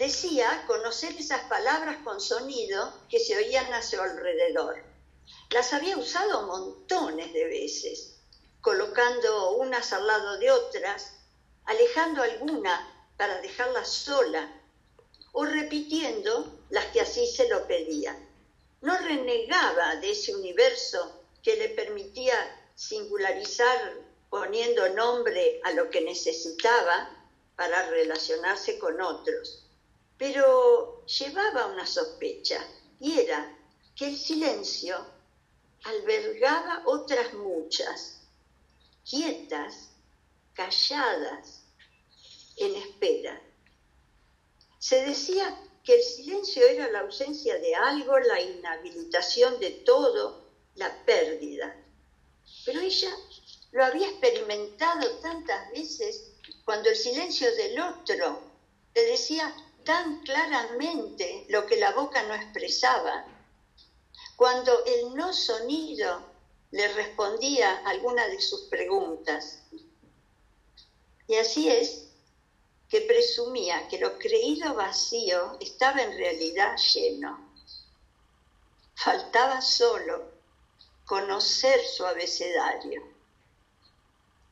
Decía conocer esas palabras con sonido que se oían a su alrededor. Las había usado montones de veces, colocando unas al lado de otras, alejando alguna para dejarla sola o repitiendo las que así se lo pedían. No renegaba de ese universo que le permitía singularizar poniendo nombre a lo que necesitaba para relacionarse con otros. Pero llevaba una sospecha y era que el silencio albergaba otras muchas, quietas, calladas, en espera. Se decía que el silencio era la ausencia de algo, la inhabilitación de todo, la pérdida. Pero ella lo había experimentado tantas veces cuando el silencio del otro le decía tan claramente lo que la boca no expresaba, cuando el no sonido le respondía alguna de sus preguntas. Y así es que presumía que lo creído vacío estaba en realidad lleno. Faltaba solo conocer su abecedario.